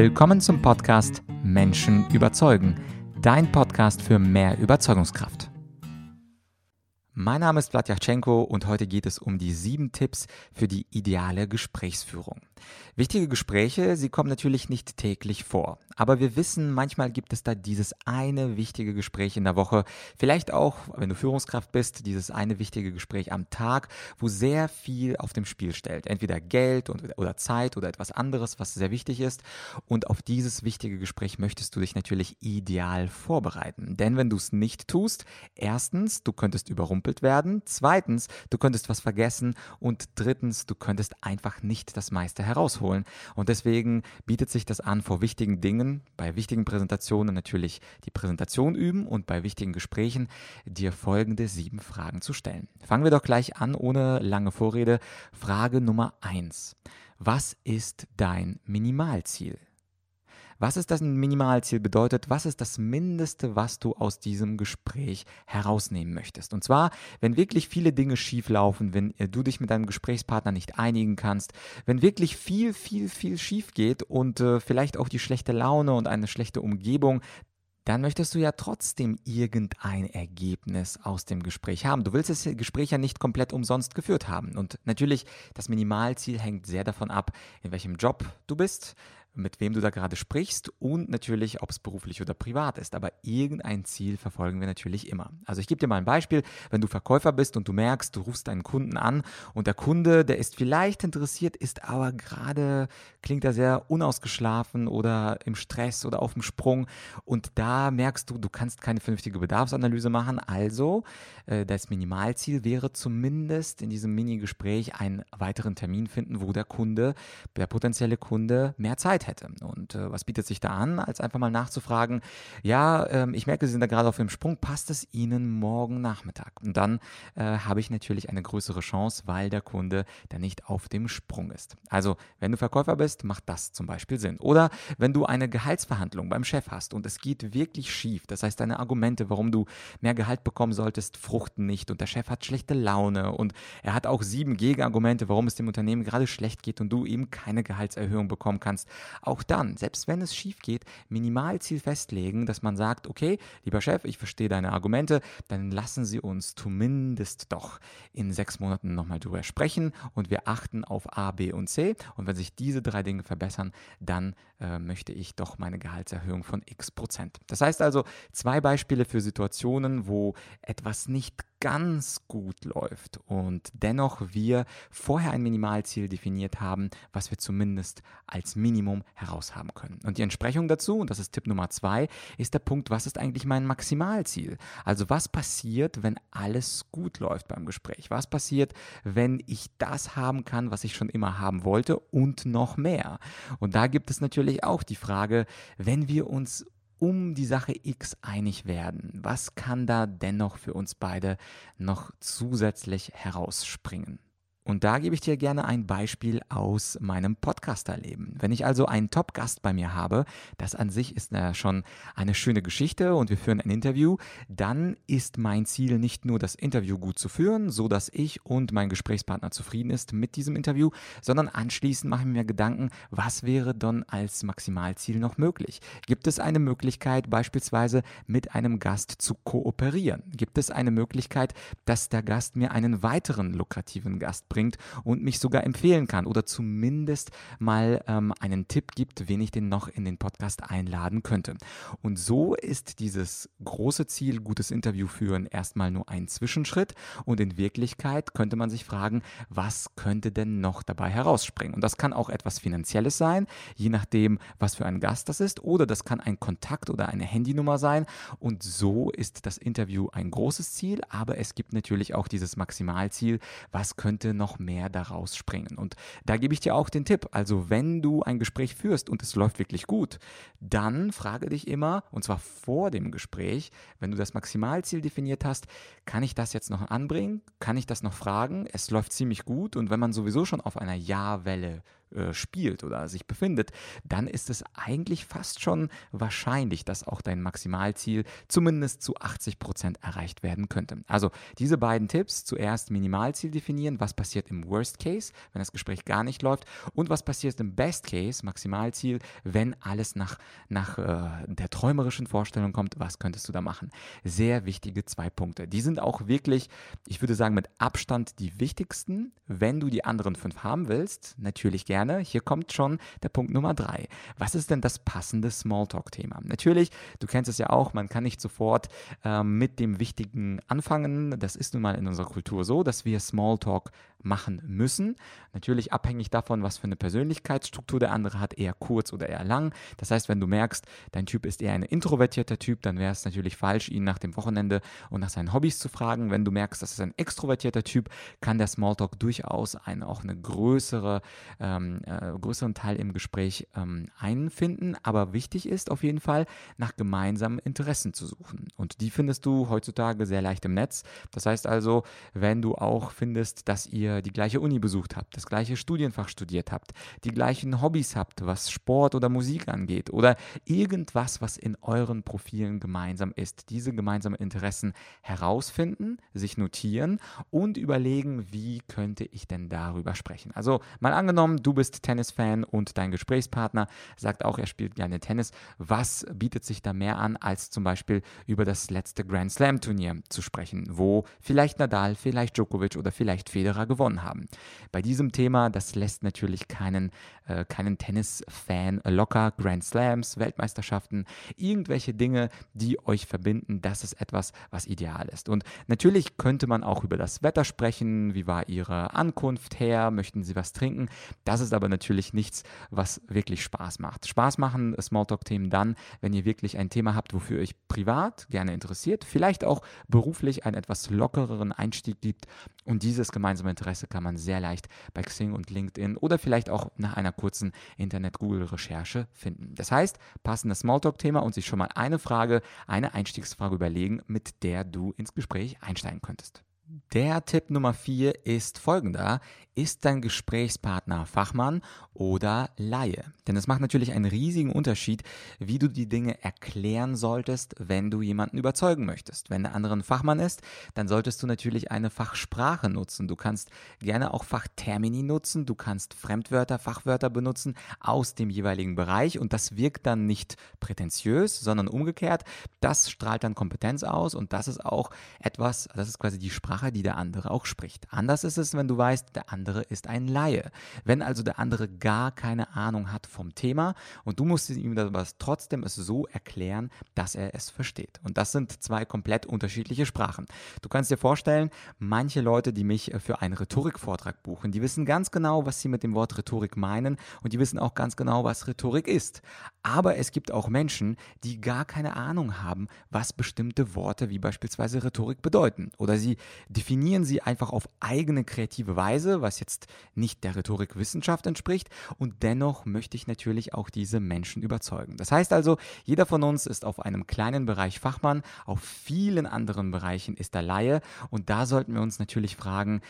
Willkommen zum Podcast Menschen überzeugen, dein Podcast für mehr Überzeugungskraft. Mein Name ist Vladyachenko und heute geht es um die sieben Tipps für die ideale Gesprächsführung. Wichtige Gespräche, sie kommen natürlich nicht täglich vor. Aber wir wissen, manchmal gibt es da dieses eine wichtige Gespräch in der Woche. Vielleicht auch, wenn du Führungskraft bist, dieses eine wichtige Gespräch am Tag, wo sehr viel auf dem Spiel stellt. Entweder Geld oder Zeit oder etwas anderes, was sehr wichtig ist. Und auf dieses wichtige Gespräch möchtest du dich natürlich ideal vorbereiten. Denn wenn du es nicht tust, erstens, du könntest überrumpelt werden. Zweitens, du könntest was vergessen. Und drittens, du könntest einfach nicht das meiste herausholen. Und deswegen bietet sich das an, vor wichtigen Dingen, bei wichtigen Präsentationen natürlich die Präsentation üben und bei wichtigen Gesprächen dir folgende sieben Fragen zu stellen. Fangen wir doch gleich an, ohne lange Vorrede. Frage Nummer eins. Was ist dein Minimalziel? Was ist das Minimalziel bedeutet? Was ist das Mindeste, was du aus diesem Gespräch herausnehmen möchtest? Und zwar, wenn wirklich viele Dinge schief laufen, wenn äh, du dich mit deinem Gesprächspartner nicht einigen kannst, wenn wirklich viel, viel, viel schief geht und äh, vielleicht auch die schlechte Laune und eine schlechte Umgebung dann möchtest du ja trotzdem irgendein Ergebnis aus dem Gespräch haben. Du willst das Gespräch ja nicht komplett umsonst geführt haben. Und natürlich, das Minimalziel hängt sehr davon ab, in welchem Job du bist, mit wem du da gerade sprichst und natürlich, ob es beruflich oder privat ist. Aber irgendein Ziel verfolgen wir natürlich immer. Also ich gebe dir mal ein Beispiel. Wenn du Verkäufer bist und du merkst, du rufst deinen Kunden an und der Kunde, der ist vielleicht interessiert, ist aber gerade, klingt er sehr unausgeschlafen oder im Stress oder auf dem Sprung und da merkst du, du kannst keine vernünftige Bedarfsanalyse machen. Also äh, das Minimalziel wäre zumindest in diesem Mini-Gespräch einen weiteren Termin finden, wo der Kunde, der potenzielle Kunde mehr Zeit hätte. Und äh, was bietet sich da an, als einfach mal nachzufragen, ja, ähm, ich merke, Sie sind da gerade auf dem Sprung, passt es Ihnen morgen Nachmittag? Und dann äh, habe ich natürlich eine größere Chance, weil der Kunde da nicht auf dem Sprung ist. Also, wenn du Verkäufer bist, macht das zum Beispiel Sinn. Oder wenn du eine Gehaltsverhandlung beim Chef hast und es geht wirklich schief, das heißt, deine Argumente, warum du mehr Gehalt bekommen solltest, fruchten nicht und der Chef hat schlechte Laune und er hat auch sieben Gegenargumente, warum es dem Unternehmen gerade schlecht geht und du eben keine Gehaltserhöhung bekommen kannst, auch dann, selbst wenn es schief geht, Minimalziel festlegen, dass man sagt, okay, lieber Chef, ich verstehe deine Argumente, dann lassen Sie uns zumindest doch in sechs Monaten nochmal drüber sprechen und wir achten auf A, B und C. Und wenn sich diese drei Dinge verbessern, dann äh, möchte ich doch meine Gehaltserhöhung von x Prozent. Das heißt also zwei Beispiele für Situationen, wo etwas nicht ganz gut läuft und dennoch wir vorher ein Minimalziel definiert haben, was wir zumindest als Minimum heraushaben können. Und die Entsprechung dazu, und das ist Tipp Nummer zwei, ist der Punkt, was ist eigentlich mein Maximalziel? Also was passiert, wenn alles gut läuft beim Gespräch? Was passiert, wenn ich das haben kann, was ich schon immer haben wollte und noch mehr? Und da gibt es natürlich auch die Frage, wenn wir uns um die Sache X einig werden. Was kann da dennoch für uns beide noch zusätzlich herausspringen? Und da gebe ich dir gerne ein Beispiel aus meinem Podcasterleben. Wenn ich also einen Top-Gast bei mir habe, das an sich ist ja schon eine schöne Geschichte und wir führen ein Interview, dann ist mein Ziel nicht nur das Interview gut zu führen, so dass ich und mein Gesprächspartner zufrieden ist mit diesem Interview, sondern anschließend mache ich mir Gedanken, was wäre dann als Maximalziel noch möglich? Gibt es eine Möglichkeit, beispielsweise mit einem Gast zu kooperieren? Gibt es eine Möglichkeit, dass der Gast mir einen weiteren lukrativen Gast bringt? Bringt und mich sogar empfehlen kann oder zumindest mal ähm, einen Tipp gibt, wen ich denn noch in den Podcast einladen könnte. Und so ist dieses große Ziel, gutes Interview führen, erstmal nur ein Zwischenschritt und in Wirklichkeit könnte man sich fragen, was könnte denn noch dabei herausspringen? Und das kann auch etwas Finanzielles sein, je nachdem, was für ein Gast das ist, oder das kann ein Kontakt oder eine Handynummer sein. Und so ist das Interview ein großes Ziel, aber es gibt natürlich auch dieses Maximalziel, was könnte noch mehr daraus springen. Und da gebe ich dir auch den Tipp. Also wenn du ein Gespräch führst und es läuft wirklich gut, dann frage dich immer, und zwar vor dem Gespräch, wenn du das Maximalziel definiert hast, kann ich das jetzt noch anbringen? Kann ich das noch fragen? Es läuft ziemlich gut und wenn man sowieso schon auf einer Ja-Welle äh, spielt oder sich befindet, dann ist es eigentlich fast schon wahrscheinlich, dass auch dein Maximalziel zumindest zu 80 Prozent erreicht werden könnte. Also diese beiden Tipps, zuerst Minimalziel definieren, was passiert im Worst Case, wenn das Gespräch gar nicht läuft und was passiert im Best Case, Maximalziel, wenn alles nach, nach äh, der träumerischen Vorstellung kommt, was könntest du da machen? Sehr wichtige zwei Punkte. Die sind auch wirklich, ich würde sagen, mit Abstand die wichtigsten. Wenn du die anderen fünf haben willst, natürlich gerne. Hier kommt schon der Punkt Nummer drei. Was ist denn das passende Smalltalk-Thema? Natürlich, du kennst es ja auch, man kann nicht sofort äh, mit dem Wichtigen anfangen. Das ist nun mal in unserer Kultur so, dass wir Smalltalk machen müssen. Natürlich abhängig davon, was für eine Persönlichkeitsstruktur der andere hat, eher kurz oder eher lang. Das heißt, wenn du merkst, dein Typ ist eher ein introvertierter Typ, dann wäre es natürlich falsch, ihn nach dem Wochenende und nach seinen Hobbys zu fragen. Wenn du merkst, das ist ein extrovertierter Typ, kann der Smalltalk durchaus einen, auch eine größere, ähm, äh, größeren Teil im Gespräch ähm, einfinden. Aber wichtig ist auf jeden Fall, nach gemeinsamen Interessen zu suchen. Und die findest du heutzutage sehr leicht im Netz. Das heißt also, wenn du auch findest, dass ihr die gleiche Uni besucht habt, das gleiche Studienfach studiert habt, die gleichen Hobbys habt, was Sport oder Musik angeht oder irgendwas, was in euren Profilen gemeinsam ist. Diese gemeinsamen Interessen herausfinden, sich notieren und überlegen, wie könnte ich denn darüber sprechen. Also mal angenommen, du bist Tennisfan und dein Gesprächspartner sagt auch, er spielt gerne Tennis. Was bietet sich da mehr an, als zum Beispiel über das letzte Grand Slam Turnier zu sprechen, wo vielleicht Nadal, vielleicht Djokovic oder vielleicht Federer gewonnen haben. Bei diesem Thema, das lässt natürlich keinen, äh, keinen Tennis-Fan locker. Grand Slams, Weltmeisterschaften, irgendwelche Dinge, die euch verbinden, das ist etwas, was ideal ist. Und natürlich könnte man auch über das Wetter sprechen. Wie war Ihre Ankunft her? Möchten Sie was trinken? Das ist aber natürlich nichts, was wirklich Spaß macht. Spaß machen Smalltalk-Themen dann, wenn ihr wirklich ein Thema habt, wofür euch privat gerne interessiert, vielleicht auch beruflich einen etwas lockereren Einstieg gibt und dieses gemeinsame Interesse kann man sehr leicht bei Xing und LinkedIn oder vielleicht auch nach einer kurzen Internet-Google-Recherche finden. Das heißt, passendes Smalltalk-Thema und sich schon mal eine Frage, eine Einstiegsfrage überlegen, mit der du ins Gespräch einsteigen könntest. Der Tipp Nummer vier ist folgender. Ist dein Gesprächspartner Fachmann oder Laie? Denn es macht natürlich einen riesigen Unterschied, wie du die Dinge erklären solltest, wenn du jemanden überzeugen möchtest. Wenn der andere ein Fachmann ist, dann solltest du natürlich eine Fachsprache nutzen. Du kannst gerne auch Fachtermini nutzen, du kannst Fremdwörter, Fachwörter benutzen aus dem jeweiligen Bereich und das wirkt dann nicht prätentiös, sondern umgekehrt. Das strahlt dann Kompetenz aus und das ist auch etwas, das ist quasi die Sprache, die der andere auch spricht. Anders ist es, wenn du weißt, der andere andere ist ein Laie. Wenn also der andere gar keine Ahnung hat vom Thema und du musst ihm das trotzdem es so erklären, dass er es versteht. Und das sind zwei komplett unterschiedliche Sprachen. Du kannst dir vorstellen, manche Leute, die mich für einen Rhetorikvortrag buchen, die wissen ganz genau, was sie mit dem Wort Rhetorik meinen und die wissen auch ganz genau, was Rhetorik ist. Aber es gibt auch Menschen, die gar keine Ahnung haben, was bestimmte Worte wie beispielsweise Rhetorik bedeuten. Oder sie definieren sie einfach auf eigene kreative Weise, was jetzt nicht der Rhetorikwissenschaft entspricht. Und dennoch möchte ich natürlich auch diese Menschen überzeugen. Das heißt also, jeder von uns ist auf einem kleinen Bereich Fachmann, auf vielen anderen Bereichen ist er Laie. Und da sollten wir uns natürlich fragen,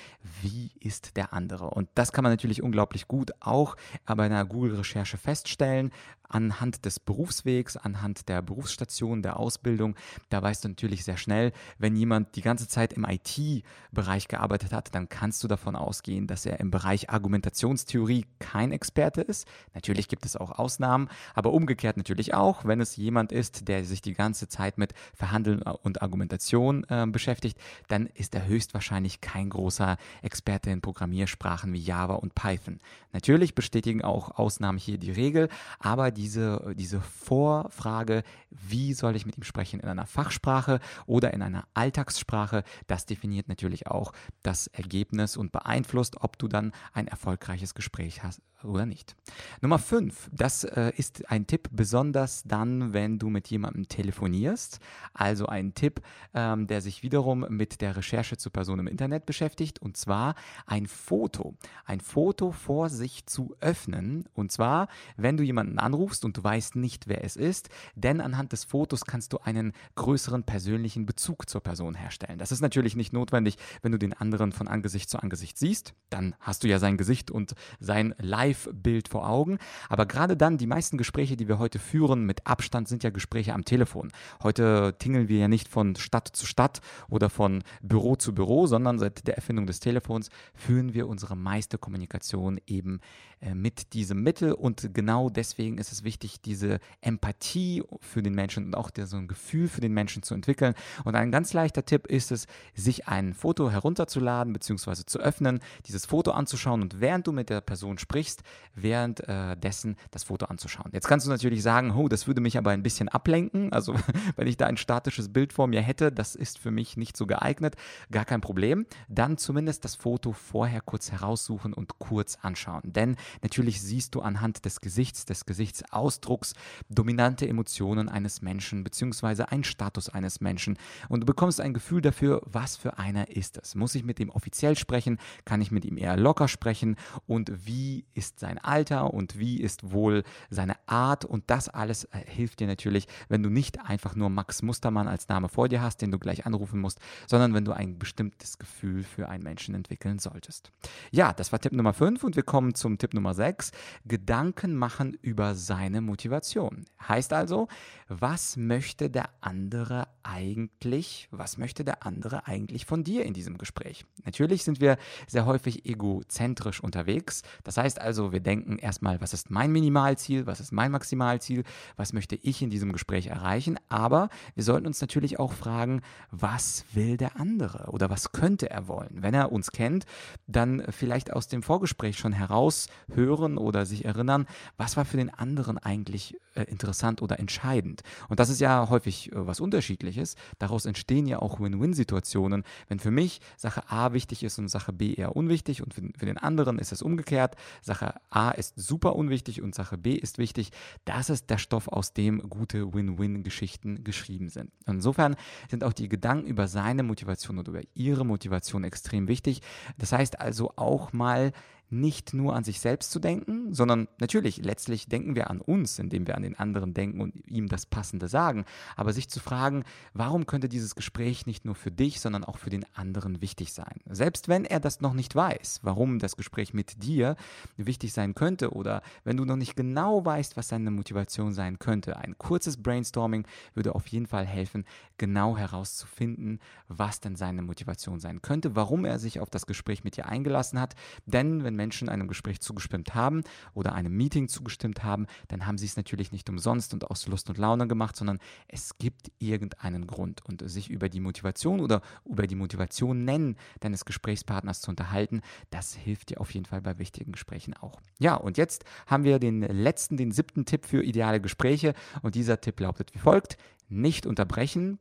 wie ist der andere? Und das kann man natürlich unglaublich gut auch bei einer Google-Recherche feststellen anhand des Berufswegs, anhand der Berufsstation, der Ausbildung, da weißt du natürlich sehr schnell, wenn jemand die ganze Zeit im IT-Bereich gearbeitet hat, dann kannst du davon ausgehen, dass er im Bereich Argumentationstheorie kein Experte ist. Natürlich gibt es auch Ausnahmen, aber umgekehrt natürlich auch, wenn es jemand ist, der sich die ganze Zeit mit Verhandeln und Argumentation äh, beschäftigt, dann ist er höchstwahrscheinlich kein großer Experte in Programmiersprachen wie Java und Python. Natürlich bestätigen auch Ausnahmen hier die Regel, aber diese, diese Vorfrage, wie soll ich mit ihm sprechen in einer Fachsprache oder in einer Alltagssprache, das definiert natürlich auch das Ergebnis und beeinflusst, ob du dann ein erfolgreiches Gespräch hast oder nicht. Nummer 5, das äh, ist ein Tipp, besonders dann, wenn du mit jemandem telefonierst. Also ein Tipp, ähm, der sich wiederum mit der Recherche zur Person im Internet beschäftigt, und zwar ein Foto. Ein Foto vor sich zu öffnen. Und zwar, wenn du jemanden anrufst, und du weißt nicht, wer es ist, denn anhand des Fotos kannst du einen größeren persönlichen Bezug zur Person herstellen. Das ist natürlich nicht notwendig, wenn du den anderen von Angesicht zu Angesicht siehst, dann hast du ja sein Gesicht und sein Live-Bild vor Augen, aber gerade dann, die meisten Gespräche, die wir heute führen, mit Abstand sind ja Gespräche am Telefon. Heute tingeln wir ja nicht von Stadt zu Stadt oder von Büro zu Büro, sondern seit der Erfindung des Telefons führen wir unsere meiste Kommunikation eben äh, mit diesem Mittel und genau deswegen ist es wichtig, diese Empathie für den Menschen und auch so ein Gefühl für den Menschen zu entwickeln. Und ein ganz leichter Tipp ist es, sich ein Foto herunterzuladen bzw. zu öffnen, dieses Foto anzuschauen und während du mit der Person sprichst, währenddessen äh, das Foto anzuschauen. Jetzt kannst du natürlich sagen, oh, das würde mich aber ein bisschen ablenken. Also wenn ich da ein statisches Bild vor mir hätte, das ist für mich nicht so geeignet, gar kein Problem. Dann zumindest das Foto vorher kurz heraussuchen und kurz anschauen. Denn Natürlich siehst du anhand des Gesichts, des Gesichtsausdrucks dominante Emotionen eines Menschen bzw. einen Status eines Menschen und du bekommst ein Gefühl dafür, was für einer ist es. Muss ich mit ihm offiziell sprechen? Kann ich mit ihm eher locker sprechen? Und wie ist sein Alter und wie ist wohl seine Art? Und das alles äh, hilft dir natürlich, wenn du nicht einfach nur Max Mustermann als Name vor dir hast, den du gleich anrufen musst, sondern wenn du ein bestimmtes Gefühl für einen Menschen entwickeln solltest. Ja, das war Tipp Nummer 5 und wir kommen zum Tipp Nummer 6, Gedanken machen über seine Motivation. Heißt also, was möchte der andere eigentlich, was möchte der andere eigentlich von dir in diesem Gespräch? Natürlich sind wir sehr häufig egozentrisch unterwegs. Das heißt also, wir denken erstmal, was ist mein Minimalziel, was ist mein Maximalziel, was möchte ich in diesem Gespräch erreichen, aber wir sollten uns natürlich auch fragen, was will der andere oder was könnte er wollen? Wenn er uns kennt, dann vielleicht aus dem Vorgespräch schon heraus hören oder sich erinnern, was war für den anderen eigentlich äh, interessant oder entscheidend. Und das ist ja häufig äh, was Unterschiedliches. Daraus entstehen ja auch Win-Win-Situationen. Wenn für mich Sache A wichtig ist und Sache B eher unwichtig und für, für den anderen ist es umgekehrt. Sache A ist super unwichtig und Sache B ist wichtig. Das ist der Stoff, aus dem gute Win-Win-Geschichten geschrieben sind. Insofern sind auch die Gedanken über seine Motivation oder über ihre Motivation extrem wichtig. Das heißt also auch mal nicht nur an sich selbst zu denken, sondern natürlich, letztlich denken wir an uns, indem wir an den anderen denken und ihm das Passende sagen, aber sich zu fragen, warum könnte dieses Gespräch nicht nur für dich, sondern auch für den anderen wichtig sein? Selbst wenn er das noch nicht weiß, warum das Gespräch mit dir wichtig sein könnte oder wenn du noch nicht genau weißt, was seine Motivation sein könnte, ein kurzes Brainstorming würde auf jeden Fall helfen, genau herauszufinden, was denn seine Motivation sein könnte, warum er sich auf das Gespräch mit dir eingelassen hat, denn wenn Menschen einem Gespräch zugestimmt haben oder einem Meeting zugestimmt haben, dann haben sie es natürlich nicht umsonst und aus Lust und Laune gemacht, sondern es gibt irgendeinen Grund. Und sich über die Motivation oder über die Motivation nennen deines Gesprächspartners zu unterhalten, das hilft dir auf jeden Fall bei wichtigen Gesprächen auch. Ja, und jetzt haben wir den letzten, den siebten Tipp für ideale Gespräche und dieser Tipp lautet wie folgt. Nicht unterbrechen,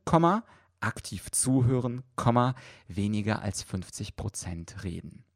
aktiv zuhören, weniger als 50 Prozent reden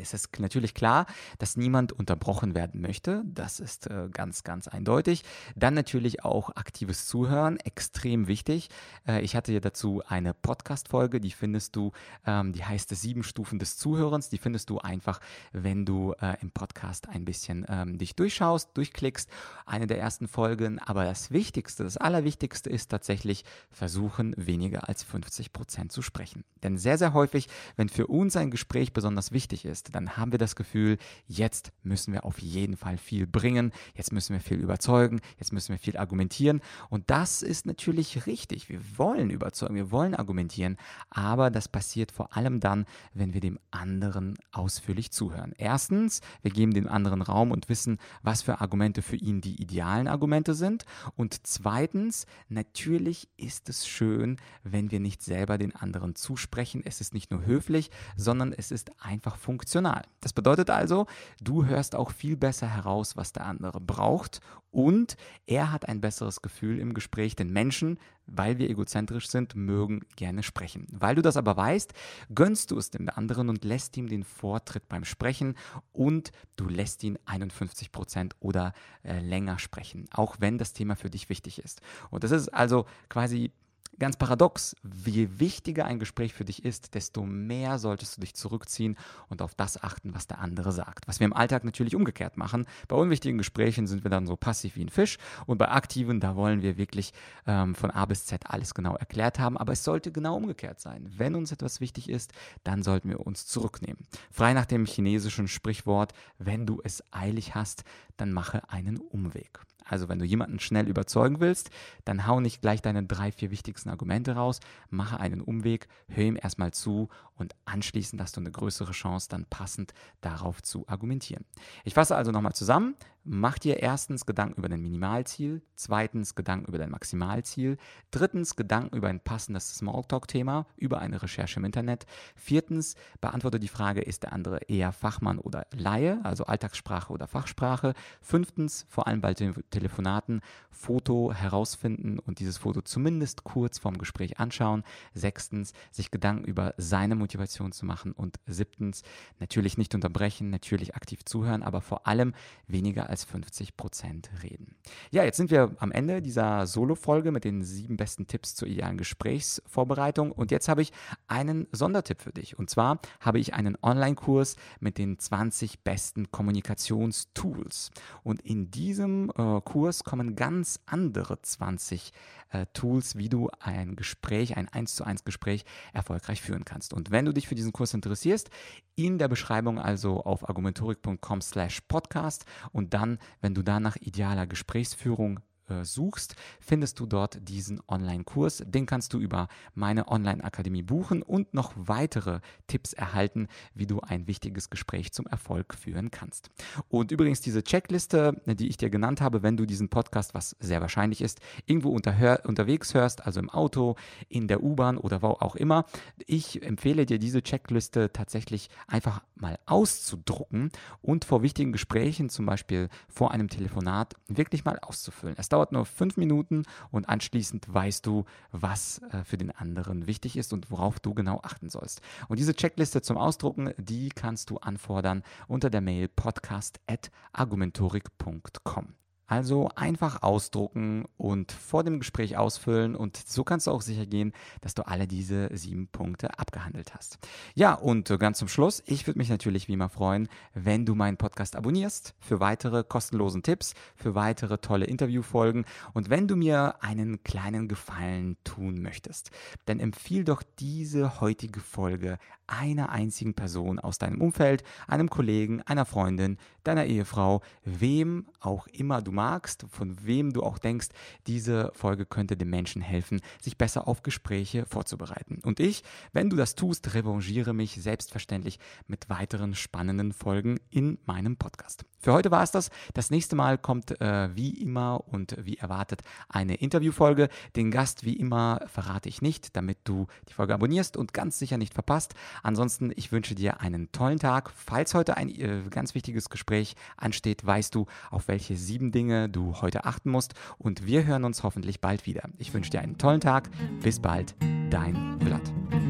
es ist natürlich klar, dass niemand unterbrochen werden möchte. Das ist äh, ganz, ganz eindeutig. Dann natürlich auch aktives Zuhören, extrem wichtig. Äh, ich hatte ja dazu eine Podcast-Folge, die findest du, ähm, die heißt Sieben Stufen des Zuhörens. Die findest du einfach, wenn du äh, im Podcast ein bisschen ähm, dich durchschaust, durchklickst. Eine der ersten Folgen. Aber das Wichtigste, das Allerwichtigste ist tatsächlich versuchen, weniger als 50 Prozent zu sprechen. Denn sehr, sehr häufig, wenn für uns ein Gespräch besonders wichtig ist, ist, dann haben wir das Gefühl, jetzt müssen wir auf jeden Fall viel bringen, jetzt müssen wir viel überzeugen, jetzt müssen wir viel argumentieren. Und das ist natürlich richtig. Wir wollen überzeugen, wir wollen argumentieren, aber das passiert vor allem dann, wenn wir dem anderen ausführlich zuhören. Erstens, wir geben dem anderen Raum und wissen, was für Argumente für ihn die idealen Argumente sind. Und zweitens, natürlich ist es schön, wenn wir nicht selber den anderen zusprechen. Es ist nicht nur höflich, sondern es ist einfach funktional emotional. Das bedeutet also, du hörst auch viel besser heraus, was der andere braucht und er hat ein besseres Gefühl im Gespräch, denn Menschen, weil wir egozentrisch sind, mögen gerne sprechen. Weil du das aber weißt, gönnst du es dem anderen und lässt ihm den Vortritt beim Sprechen und du lässt ihn 51 Prozent oder äh, länger sprechen, auch wenn das Thema für dich wichtig ist. Und das ist also quasi Ganz paradox, je wichtiger ein Gespräch für dich ist, desto mehr solltest du dich zurückziehen und auf das achten, was der andere sagt. Was wir im Alltag natürlich umgekehrt machen. Bei unwichtigen Gesprächen sind wir dann so passiv wie ein Fisch und bei aktiven, da wollen wir wirklich ähm, von A bis Z alles genau erklärt haben. Aber es sollte genau umgekehrt sein. Wenn uns etwas wichtig ist, dann sollten wir uns zurücknehmen. Frei nach dem chinesischen Sprichwort, wenn du es eilig hast, dann mache einen Umweg. Also wenn du jemanden schnell überzeugen willst, dann hau nicht gleich deine drei, vier wichtigsten Argumente raus, mache einen Umweg, hör ihm erstmal zu und anschließend hast du eine größere Chance, dann passend darauf zu argumentieren. Ich fasse also nochmal zusammen. Mach dir erstens Gedanken über dein Minimalziel, zweitens Gedanken über dein Maximalziel, drittens Gedanken über ein passendes Smalltalk-Thema, über eine Recherche im Internet, viertens beantworte die Frage, ist der andere eher Fachmann oder Laie, also Alltagssprache oder Fachsprache, fünftens, vor allem bei Telefonaten, Foto herausfinden und dieses Foto zumindest kurz vorm Gespräch anschauen, sechstens, sich Gedanken über seine Motivation zu machen und siebtens, natürlich nicht unterbrechen, natürlich aktiv zuhören, aber vor allem weniger als 50 Prozent reden. Ja, jetzt sind wir am Ende dieser Solo-Folge mit den sieben besten Tipps zur idealen Gesprächsvorbereitung. Und jetzt habe ich einen Sondertipp für dich. Und zwar habe ich einen Online-Kurs mit den 20 besten Kommunikationstools. Und in diesem äh, Kurs kommen ganz andere 20 äh, Tools, wie du ein Gespräch, ein 1 zu 1 Gespräch erfolgreich führen kannst. Und wenn du dich für diesen Kurs interessierst, in der Beschreibung also auf argumentorik.com slash podcast und dann, wenn du da nach idealer Gesprächsführung äh, suchst, findest du dort diesen Online-Kurs. Den kannst du über meine Online-Akademie buchen und noch weitere Tipps erhalten, wie du ein wichtiges Gespräch zum Erfolg führen kannst. Und übrigens diese Checkliste, die ich dir genannt habe, wenn du diesen Podcast, was sehr wahrscheinlich ist, irgendwo unter, unterwegs hörst, also im Auto, in der U-Bahn oder wo auch immer, ich empfehle dir diese Checkliste tatsächlich einfach mal auszudrucken und vor wichtigen Gesprächen, zum Beispiel vor einem Telefonat, wirklich mal auszufüllen. Es dauert dauert nur fünf Minuten und anschließend weißt du, was äh, für den anderen wichtig ist und worauf du genau achten sollst. Und diese Checkliste zum Ausdrucken, die kannst du anfordern unter der Mail podcast.argumentorik.com. Also einfach ausdrucken und vor dem Gespräch ausfüllen und so kannst du auch sicher gehen, dass du alle diese sieben Punkte abgehandelt hast. Ja, und ganz zum Schluss, ich würde mich natürlich wie immer freuen, wenn du meinen Podcast abonnierst für weitere kostenlosen Tipps, für weitere tolle Interviewfolgen und wenn du mir einen kleinen Gefallen tun möchtest, dann empfiehl doch diese heutige Folge einer einzigen Person aus deinem Umfeld, einem Kollegen, einer Freundin, deiner Ehefrau, wem auch immer du magst, von wem du auch denkst, diese Folge könnte dem Menschen helfen, sich besser auf Gespräche vorzubereiten. Und ich, wenn du das tust, revanchiere mich selbstverständlich mit weiteren spannenden Folgen in meinem Podcast. Für heute war es das. Das nächste Mal kommt äh, wie immer und wie erwartet eine Interviewfolge. Den Gast wie immer verrate ich nicht, damit du die Folge abonnierst und ganz sicher nicht verpasst. Ansonsten, ich wünsche dir einen tollen Tag. Falls heute ein äh, ganz wichtiges Gespräch ansteht, weißt du, auf welche sieben Dinge du heute achten musst. Und wir hören uns hoffentlich bald wieder. Ich wünsche dir einen tollen Tag. Bis bald, dein Vlad.